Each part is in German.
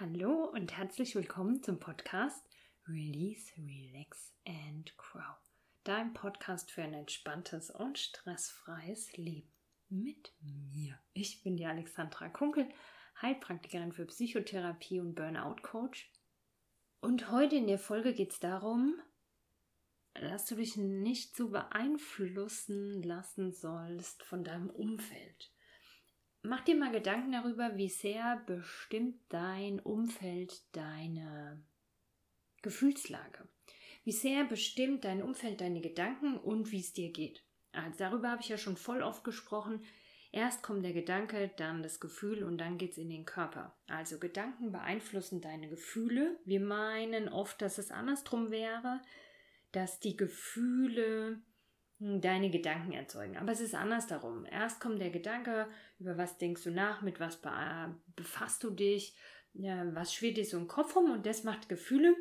Hallo und herzlich willkommen zum Podcast Release, Relax and Grow. Dein Podcast für ein entspanntes und stressfreies Leben mit mir. Ich bin die Alexandra Kunkel, Heilpraktikerin für Psychotherapie und Burnout Coach. Und heute in der Folge geht es darum, dass du dich nicht so beeinflussen lassen sollst von deinem Umfeld. Mach dir mal Gedanken darüber, wie sehr bestimmt dein Umfeld deine Gefühlslage. Wie sehr bestimmt dein Umfeld deine Gedanken und wie es dir geht. Also darüber habe ich ja schon voll oft gesprochen. Erst kommt der Gedanke, dann das Gefühl und dann geht es in den Körper. Also Gedanken beeinflussen deine Gefühle. Wir meinen oft, dass es andersrum wäre, dass die Gefühle deine Gedanken erzeugen. Aber es ist anders darum. Erst kommt der Gedanke, über was denkst du nach, mit was befasst du dich, was schwirrt dir so im Kopf rum und das macht Gefühle.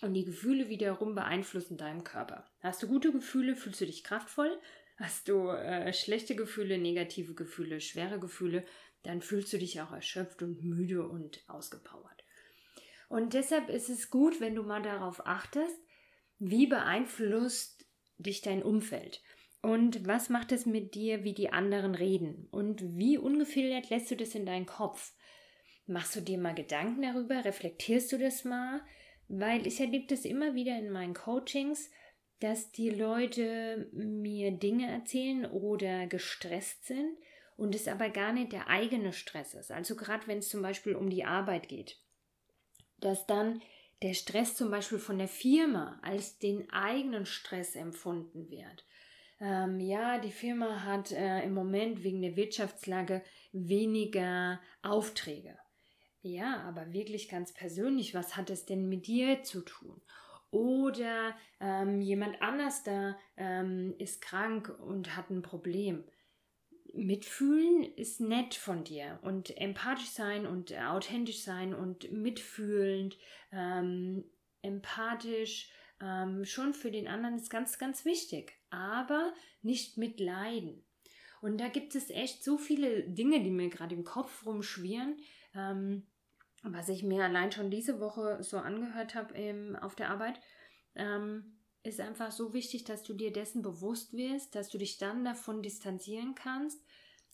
Und die Gefühle wiederum beeinflussen deinen Körper. Hast du gute Gefühle, fühlst du dich kraftvoll. Hast du äh, schlechte Gefühle, negative Gefühle, schwere Gefühle, dann fühlst du dich auch erschöpft und müde und ausgepowert. Und deshalb ist es gut, wenn du mal darauf achtest, wie beeinflusst dich dein Umfeld? Und was macht es mit dir, wie die anderen reden? Und wie ungefiltert lässt du das in deinen Kopf? Machst du dir mal Gedanken darüber? Reflektierst du das mal? Weil ich erlebe das immer wieder in meinen Coachings, dass die Leute mir Dinge erzählen oder gestresst sind und es aber gar nicht der eigene Stress ist. Also gerade wenn es zum Beispiel um die Arbeit geht, dass dann der Stress zum Beispiel von der Firma als den eigenen Stress empfunden wird. Ähm, ja, die Firma hat äh, im Moment wegen der Wirtschaftslage weniger Aufträge. Ja, aber wirklich ganz persönlich, was hat es denn mit dir zu tun? Oder ähm, jemand anders da ähm, ist krank und hat ein Problem mitfühlen ist nett von dir und empathisch sein und authentisch sein und mitfühlend, ähm, empathisch ähm, schon für den anderen ist ganz, ganz wichtig, aber nicht mitleiden. Und da gibt es echt so viele Dinge, die mir gerade im Kopf rumschwirren, ähm, was ich mir allein schon diese Woche so angehört habe ähm, auf der Arbeit. Ähm, ist einfach so wichtig, dass du dir dessen bewusst wirst, dass du dich dann davon distanzieren kannst.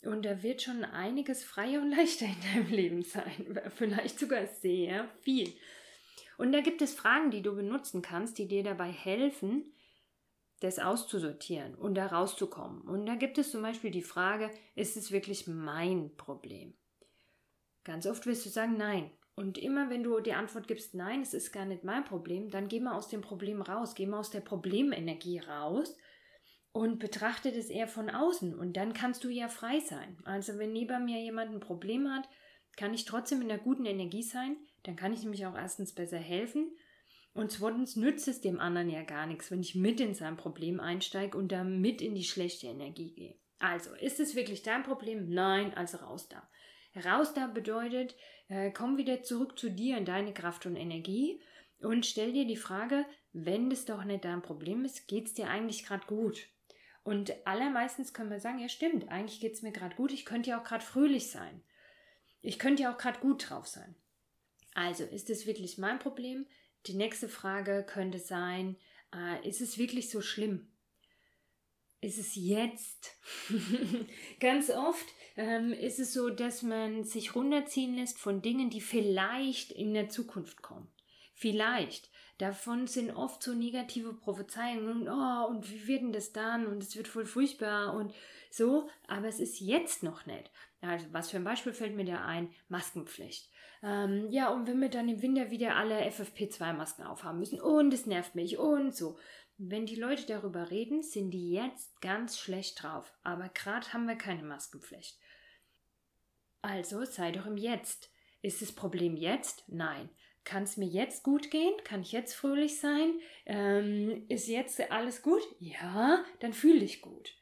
Und da wird schon einiges freier und leichter in deinem Leben sein. Vielleicht sogar sehr viel. Und da gibt es Fragen, die du benutzen kannst, die dir dabei helfen, das auszusortieren und da rauszukommen. Und da gibt es zum Beispiel die Frage, ist es wirklich mein Problem? Ganz oft wirst du sagen, nein, und immer wenn du die Antwort gibst, nein, es ist gar nicht mein Problem, dann geh mal aus dem Problem raus, geh mal aus der Problemenergie raus und betrachte das eher von außen und dann kannst du ja frei sein. Also wenn neben mir jemand ein Problem hat, kann ich trotzdem in der guten Energie sein, dann kann ich nämlich auch erstens besser helfen und zweitens nützt es dem anderen ja gar nichts, wenn ich mit in sein Problem einsteige und da mit in die schlechte Energie gehe. Also, ist es wirklich dein Problem? Nein, also raus da. Raus da bedeutet, äh, komm wieder zurück zu dir in deine Kraft und Energie und stell dir die Frage, wenn das doch nicht dein Problem ist, geht es dir eigentlich gerade gut? Und allermeistens können wir sagen, ja stimmt, eigentlich geht es mir gerade gut, ich könnte ja auch gerade fröhlich sein. Ich könnte ja auch gerade gut drauf sein. Also, ist es wirklich mein Problem? Die nächste Frage könnte sein, äh, ist es wirklich so schlimm? Ist es jetzt. Ganz oft ähm, ist es so, dass man sich runterziehen lässt von Dingen, die vielleicht in der Zukunft kommen. Vielleicht. Davon sind oft so negative Prophezeiungen und oh, und wie wird denn das dann? Und es wird voll furchtbar und so, aber es ist jetzt noch nicht. Also, was für ein Beispiel fällt mir da ein? Maskenpflicht. Ähm, ja, und wenn wir dann im Winter wieder alle FFP2-Masken aufhaben müssen und es nervt mich und so. Wenn die Leute darüber reden, sind die jetzt ganz schlecht drauf. Aber gerade haben wir keine Maskenpflicht. Also sei doch im Jetzt. Ist das Problem jetzt? Nein. Kann es mir jetzt gut gehen? Kann ich jetzt fröhlich sein? Ähm, ist jetzt alles gut? Ja, dann fühle ich gut.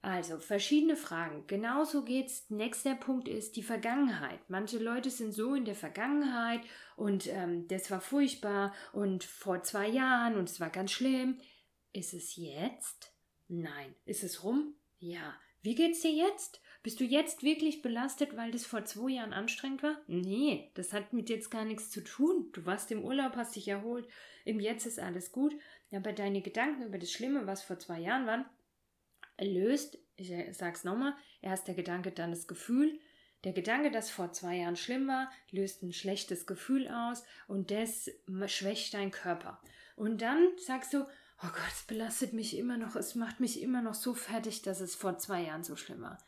Also verschiedene Fragen. Genauso geht's. Nächster Punkt ist die Vergangenheit. Manche Leute sind so in der Vergangenheit und ähm, das war furchtbar und vor zwei Jahren und es war ganz schlimm. Ist es jetzt? Nein. Ist es rum? Ja. Wie geht's dir jetzt? Bist du jetzt wirklich belastet, weil das vor zwei Jahren anstrengend war? Nee, das hat mit jetzt gar nichts zu tun. Du warst im Urlaub, hast dich erholt, im Jetzt ist alles gut. Aber deine Gedanken über das Schlimme, was vor zwei Jahren war, löst, ich sag's nochmal, erst der Gedanke, dann das Gefühl. Der Gedanke, dass vor zwei Jahren schlimm war, löst ein schlechtes Gefühl aus und das schwächt dein Körper. Und dann sagst du, oh Gott, es belastet mich immer noch, es macht mich immer noch so fertig, dass es vor zwei Jahren so schlimm war.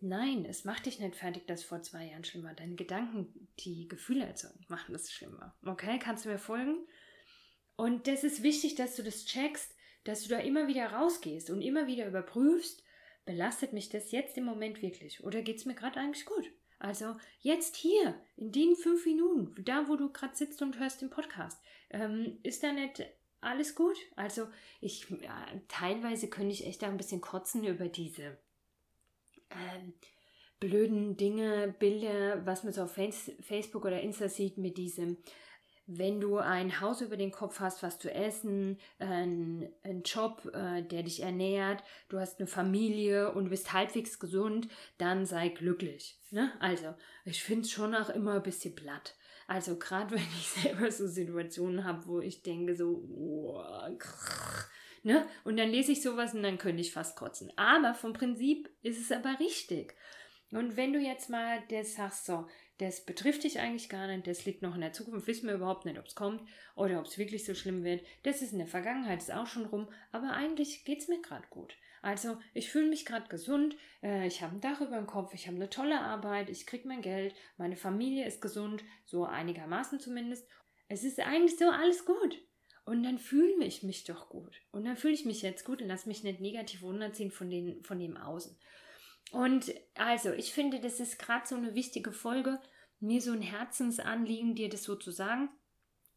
Nein, es macht dich nicht fertig, dass vor zwei Jahren schlimm war. Deine Gedanken, die Gefühle erzeugen, machen das schlimmer. Okay, kannst du mir folgen? Und das ist wichtig, dass du das checkst, dass du da immer wieder rausgehst und immer wieder überprüfst, belastet mich das jetzt im Moment wirklich oder geht es mir gerade eigentlich gut? Also jetzt hier, in den fünf Minuten, da wo du gerade sitzt und hörst den Podcast, ähm, ist da nicht alles gut. Also ich ja, teilweise könnte ich echt da ein bisschen kotzen über diese ähm, blöden Dinge, Bilder, was man so auf Facebook oder Insta sieht mit diesem wenn du ein Haus über den Kopf hast, was zu essen, einen, Job, äh, der dich ernährt, du hast eine Familie und du bist halbwegs gesund, dann sei glücklich. Ne? Also, ich finde es schon auch immer ein bisschen platt. Also gerade wenn ich selber so Situationen habe, wo ich denke so, oh, ne? Und dann lese ich sowas und dann könnte ich fast kotzen. Aber vom Prinzip ist es aber richtig. Und wenn du jetzt mal das sagst, so, das betrifft dich eigentlich gar nicht, das liegt noch in der Zukunft, wissen wir überhaupt nicht, ob es kommt oder ob es wirklich so schlimm wird. Das ist in der Vergangenheit, ist auch schon rum, aber eigentlich geht es mir gerade gut. Also ich fühle mich gerade gesund, äh, ich habe ein Dach über dem Kopf, ich habe eine tolle Arbeit, ich kriege mein Geld, meine Familie ist gesund, so einigermaßen zumindest. Es ist eigentlich so alles gut. Und dann fühle ich mich doch gut. Und dann fühle ich mich jetzt gut und lass mich nicht negativ runterziehen von, den, von dem Außen. Und also, ich finde, das ist gerade so eine wichtige Folge, mir so ein Herzensanliegen, dir das so zu sagen,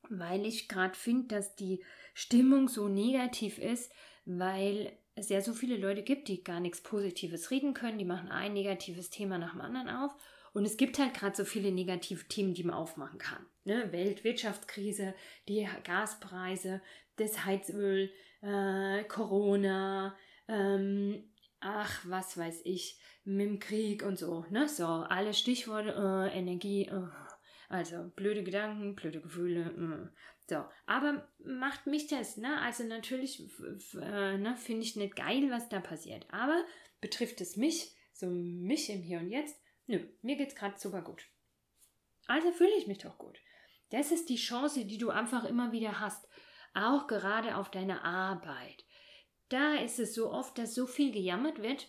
weil ich gerade finde, dass die Stimmung so negativ ist, weil es ja so viele Leute gibt, die gar nichts Positives reden können, die machen ein negatives Thema nach dem anderen auf. Und es gibt halt gerade so viele negative Themen, die man aufmachen kann. Ne? Weltwirtschaftskrise, die Gaspreise, das Heizöl, äh, Corona, ähm, ach, was weiß ich, mit dem Krieg und so. Ne? So, alle Stichworte, äh, Energie, äh, also blöde Gedanken, blöde Gefühle. Äh. So, aber macht mich das, ne? Also natürlich äh, ne, finde ich nicht geil, was da passiert. Aber betrifft es mich, so mich im Hier und Jetzt? Nö, mir geht's gerade super gut. Also fühle ich mich doch gut. Das ist die Chance, die du einfach immer wieder hast. Auch gerade auf deiner Arbeit. Da ist es so oft, dass so viel gejammert wird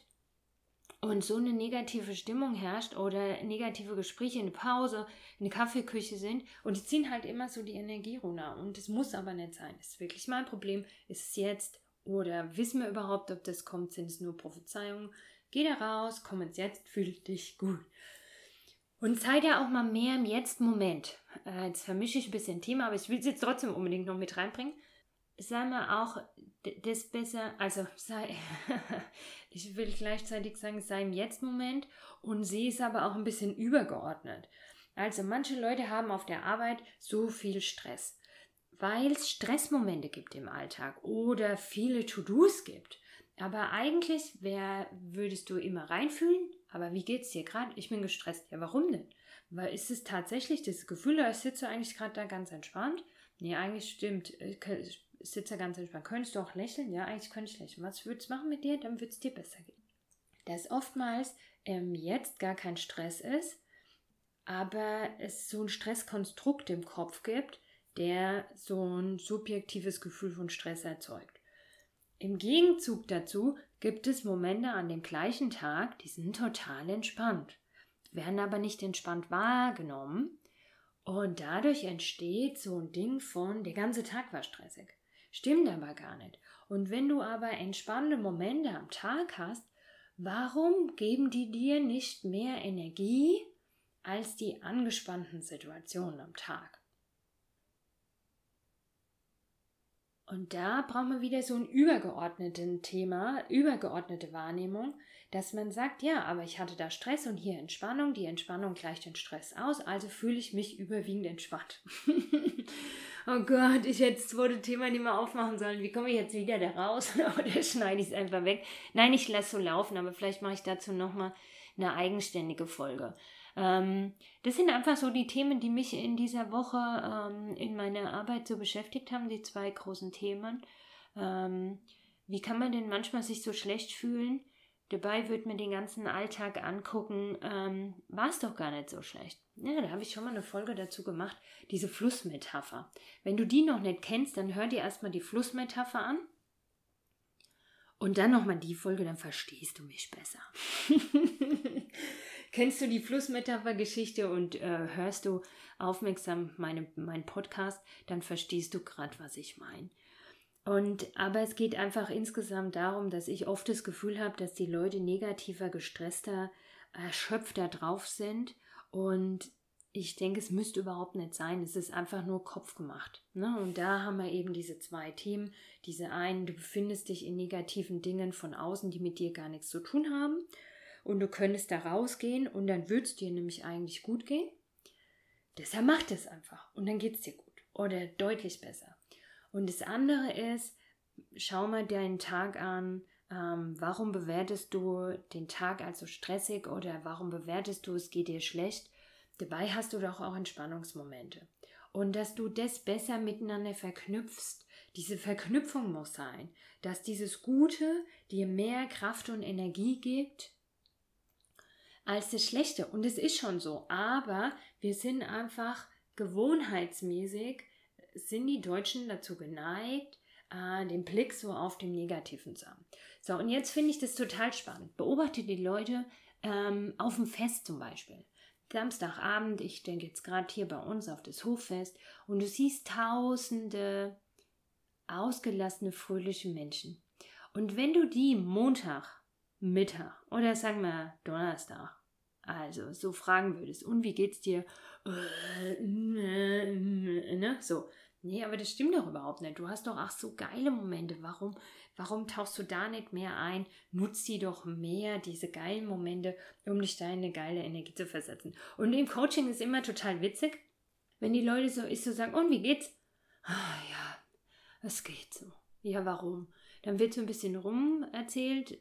und so eine negative Stimmung herrscht oder negative Gespräche in der Pause, in der Kaffeeküche sind und die ziehen halt immer so die Energie runter. Und das muss aber nicht sein. Das ist wirklich mein Problem. Ist es jetzt oder wissen wir überhaupt, ob das kommt? Sind es nur Prophezeiungen? Geh da raus, komm ins Jetzt, fühl dich gut. Und sei ja auch mal mehr im Jetzt-Moment. Äh, jetzt vermische ich ein bisschen Thema, aber ich will es jetzt trotzdem unbedingt noch mit reinbringen sei mal auch das besser, also sei, ich will gleichzeitig sagen, sei im Jetzt-Moment und sehe es aber auch ein bisschen übergeordnet. Also manche Leute haben auf der Arbeit so viel Stress, weil es Stressmomente gibt im Alltag oder viele To-Dos gibt. Aber eigentlich wär, würdest du immer reinfühlen, aber wie geht's dir gerade? Ich bin gestresst. Ja, warum denn? Weil ist es tatsächlich das Gefühl, ich sitze eigentlich gerade da ganz entspannt? Nee, eigentlich stimmt sitze ja ganz entspannt. Könntest du auch lächeln? Ja, eigentlich könnte ich lächeln. Was würdest du machen mit dir? Dann würde es dir besser gehen. Dass oftmals ähm, jetzt gar kein Stress ist, aber es so ein Stresskonstrukt im Kopf gibt, der so ein subjektives Gefühl von Stress erzeugt. Im Gegenzug dazu gibt es Momente an dem gleichen Tag, die sind total entspannt, werden aber nicht entspannt wahrgenommen und dadurch entsteht so ein Ding von, der ganze Tag war stressig. Stimmt aber gar nicht. Und wenn du aber entspannende Momente am Tag hast, warum geben die dir nicht mehr Energie als die angespannten Situationen am Tag? Und da brauchen wir wieder so ein übergeordneten Thema, übergeordnete Wahrnehmung, dass man sagt, ja, aber ich hatte da Stress und hier Entspannung, die Entspannung gleicht den Stress aus, also fühle ich mich überwiegend entspannt. oh Gott, ich hätte das zweite Thema nicht mehr aufmachen sollen. Wie komme ich jetzt wieder da raus? Oder schneide ich es einfach weg? Nein, ich lasse so laufen, aber vielleicht mache ich dazu nochmal eine eigenständige Folge. Ähm, das sind einfach so die Themen, die mich in dieser Woche ähm, in meiner Arbeit so beschäftigt haben, die zwei großen Themen. Ähm, wie kann man denn manchmal sich so schlecht fühlen? Dabei wird man den ganzen Alltag angucken, ähm, war es doch gar nicht so schlecht. Ja, da habe ich schon mal eine Folge dazu gemacht, diese Flussmetapher. Wenn du die noch nicht kennst, dann hör dir erstmal die Flussmetapher an. Und dann nochmal die Folge, dann verstehst du mich besser. Kennst du die Flussmetapher-Geschichte und äh, hörst du aufmerksam meine, meinen Podcast, dann verstehst du gerade, was ich meine. Und aber es geht einfach insgesamt darum, dass ich oft das Gefühl habe, dass die Leute negativer, gestresster, erschöpfter drauf sind. Und ich denke, es müsste überhaupt nicht sein. Es ist einfach nur Kopf gemacht. Ne? Und da haben wir eben diese zwei Themen. Diese einen, du befindest dich in negativen Dingen von außen, die mit dir gar nichts zu tun haben. Und du könntest da rausgehen und dann würde es dir nämlich eigentlich gut gehen. Deshalb mach das einfach. Und dann geht es dir gut. Oder deutlich besser. Und das andere ist, schau mal deinen Tag an. Ähm, warum bewertest du den Tag als so stressig oder warum bewertest du, es geht dir schlecht? Dabei hast du doch auch Entspannungsmomente. Und dass du das besser miteinander verknüpfst. Diese Verknüpfung muss sein, dass dieses Gute dir mehr Kraft und Energie gibt als das Schlechte. Und es ist schon so. Aber wir sind einfach gewohnheitsmäßig sind die Deutschen dazu geneigt, äh, den Blick so auf dem Negativen zu haben. So, und jetzt finde ich das total spannend. Beobachte die Leute ähm, auf dem Fest zum Beispiel. Samstagabend, ich denke jetzt gerade hier bei uns auf das Hoffest, und du siehst tausende ausgelassene, fröhliche Menschen. Und wenn du die Montag, Mittag oder sagen wir Donnerstag, also so fragen würdest, und wie geht's dir? Äh, äh, äh, ne? So, Nee, aber das stimmt doch überhaupt nicht. Du hast doch ach so geile Momente. Warum, warum tauchst du da nicht mehr ein? Nutz die doch mehr, diese geilen Momente, um dich da in eine geile Energie zu versetzen. Und im Coaching ist immer total witzig, wenn die Leute so ist so sagen, und wie geht's? Ah ja, es geht so. Ja, warum? Dann wird so ein bisschen rum erzählt,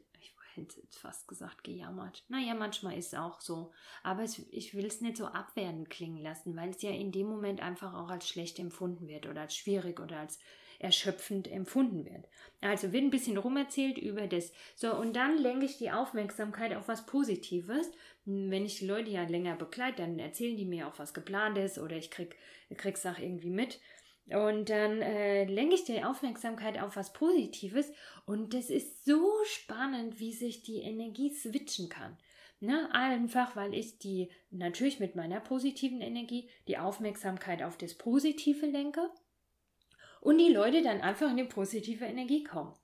hätte fast gesagt, gejammert. Naja, manchmal ist es auch so. Aber es, ich will es nicht so abwertend klingen lassen, weil es ja in dem Moment einfach auch als schlecht empfunden wird oder als schwierig oder als erschöpfend empfunden wird. Also wird ein bisschen rumerzählt über das. So, und dann lenke ich die Aufmerksamkeit auf was Positives. Wenn ich die Leute ja länger begleite, dann erzählen die mir auch was geplantes oder ich krieg, krieg's auch irgendwie mit. Und dann äh, lenke ich die Aufmerksamkeit auf was Positives und das ist so spannend, wie sich die Energie switchen kann. Ne? Einfach, weil ich die natürlich mit meiner positiven Energie die Aufmerksamkeit auf das Positive lenke und die Leute dann einfach in die positive Energie kommen.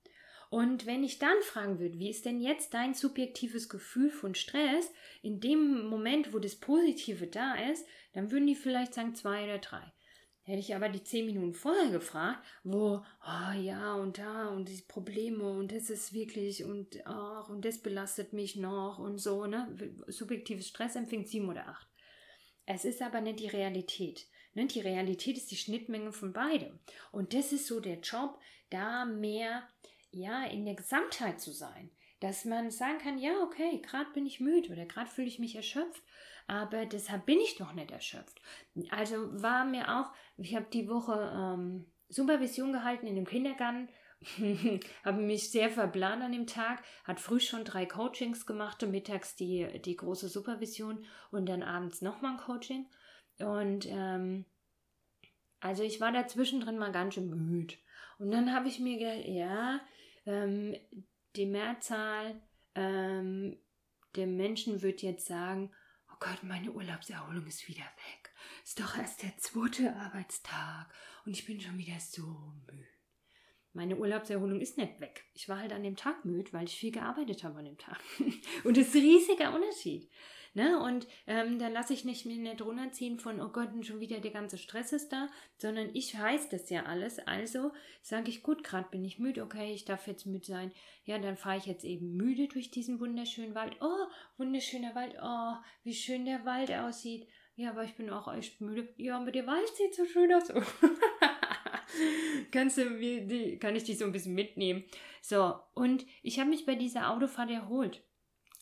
Und wenn ich dann fragen würde, wie ist denn jetzt dein subjektives Gefühl von Stress in dem Moment, wo das Positive da ist, dann würden die vielleicht sagen zwei oder drei. Hätte ich aber die zehn Minuten vorher gefragt, wo, oh ja, und da und die Probleme und das ist wirklich und ach, und das belastet mich noch und so, ne? Subjektives Stressempfinden sieben oder acht. Es ist aber nicht die Realität. Ne? Die Realität ist die Schnittmenge von beidem. Und das ist so der Job, da mehr ja in der Gesamtheit zu sein. Dass man sagen kann, ja, okay, gerade bin ich müde oder gerade fühle ich mich erschöpft aber deshalb bin ich doch nicht erschöpft. Also war mir auch, ich habe die Woche ähm, Supervision gehalten in dem Kindergarten, habe mich sehr verplant an dem Tag, hat früh schon drei Coachings gemacht mittags die, die große Supervision und dann abends nochmal ein Coaching. Und ähm, also ich war da mal ganz schön müde. Und dann habe ich mir gedacht, ja, ähm, die Mehrzahl ähm, der Menschen wird jetzt sagen, Gott, meine Urlaubserholung ist wieder weg. Ist doch erst der zweite Arbeitstag und ich bin schon wieder so müde. Meine Urlaubserholung ist nicht weg. Ich war halt an dem Tag müde, weil ich viel gearbeitet habe an dem Tag. und das ist riesiger Unterschied. Ne? Und ähm, dann lasse ich nicht mir nicht runterziehen von, oh Gott, schon wieder der ganze Stress ist da, sondern ich weiß das ja alles. Also sage ich, gut, gerade bin ich müde, okay, ich darf jetzt müde sein. Ja, dann fahre ich jetzt eben müde durch diesen wunderschönen Wald. Oh, wunderschöner Wald. Oh, wie schön der Wald aussieht. Ja, aber ich bin auch echt müde. Ja, aber der Wald sieht so schön aus. Kannst du, wie, kann ich dich so ein bisschen mitnehmen? So, und ich habe mich bei dieser Autofahrt erholt.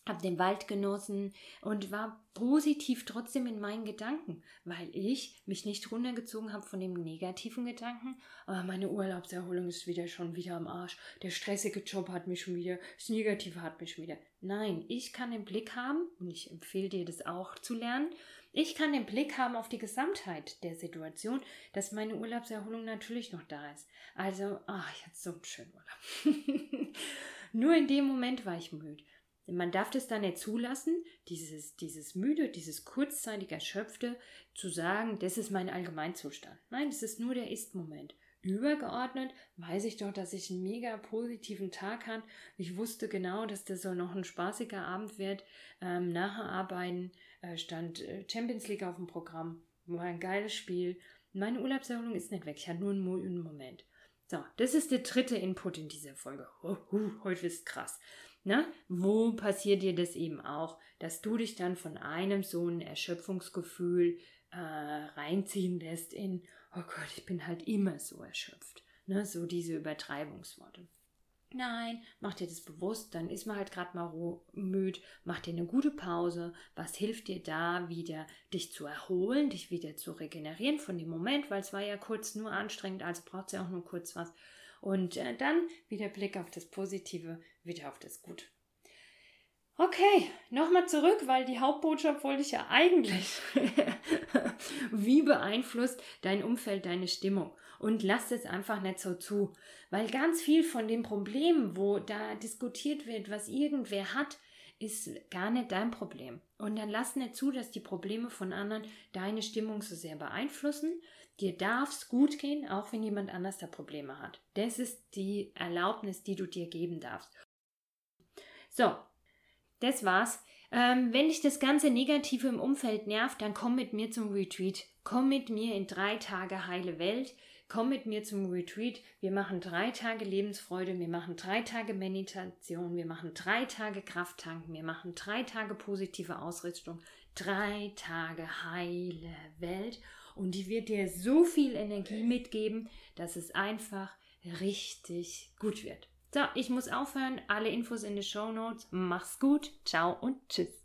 Habe den Wald genossen und war positiv trotzdem in meinen Gedanken, weil ich mich nicht runtergezogen habe von dem negativen Gedanken. Aber meine Urlaubserholung ist wieder schon wieder am Arsch. Der stressige Job hat mich schon wieder, das Negative hat mich schon wieder. Nein, ich kann den Blick haben und ich empfehle dir das auch zu lernen. Ich kann den Blick haben auf die Gesamtheit der Situation, dass meine Urlaubserholung natürlich noch da ist. Also, ach, ich hatte so einen schönen Urlaub. Nur in dem Moment war ich müde. Man darf das dann nicht zulassen, dieses, dieses müde, dieses kurzzeitig erschöpfte, zu sagen, das ist mein Allgemeinzustand. Nein, das ist nur der Ist-Moment. Übergeordnet weiß ich doch, dass ich einen mega positiven Tag hatte. Ich wusste genau, dass das so noch ein spaßiger Abend wird. Ähm, nachher arbeiten äh, stand äh, Champions League auf dem Programm. War ein geiles Spiel. Meine Urlaubserholung ist nicht weg. Ich hatte nur einen, Moment. So, das ist der dritte Input in dieser Folge. Oh, uh, heute ist krass. Na, wo passiert dir das eben auch, dass du dich dann von einem so ein Erschöpfungsgefühl äh, reinziehen lässt in, oh Gott, ich bin halt immer so erschöpft. Ne, so diese Übertreibungsworte. Nein, mach dir das bewusst, dann ist man halt gerade mal müde, mach dir eine gute Pause. Was hilft dir da wieder, dich zu erholen, dich wieder zu regenerieren von dem Moment, weil es war ja kurz nur anstrengend, also braucht es ja auch nur kurz was. Und äh, dann wieder Blick auf das Positive, wieder auf das Gute. Okay, nochmal zurück, weil die Hauptbotschaft wollte ich ja eigentlich. Wie beeinflusst dein Umfeld deine Stimmung? Und lass es einfach nicht so zu. Weil ganz viel von den Problemen, wo da diskutiert wird, was irgendwer hat, ist gar nicht dein Problem. Und dann lass nicht zu, dass die Probleme von anderen deine Stimmung so sehr beeinflussen, Dir darf es gut gehen, auch wenn jemand anders da Probleme hat. Das ist die Erlaubnis, die du dir geben darfst. So, das war's. Ähm, wenn dich das ganze Negative im Umfeld nervt, dann komm mit mir zum Retreat. Komm mit mir in drei Tage heile Welt. Komm mit mir zum Retreat. Wir machen drei Tage Lebensfreude. Wir machen drei Tage Meditation. Wir machen drei Tage Krafttanken. Wir machen drei Tage positive Ausrichtung. Drei Tage heile Welt und die wird dir so viel Energie mitgeben, dass es einfach richtig gut wird. So, ich muss aufhören. Alle Infos in den Show Notes. Mach's gut. Ciao und tschüss.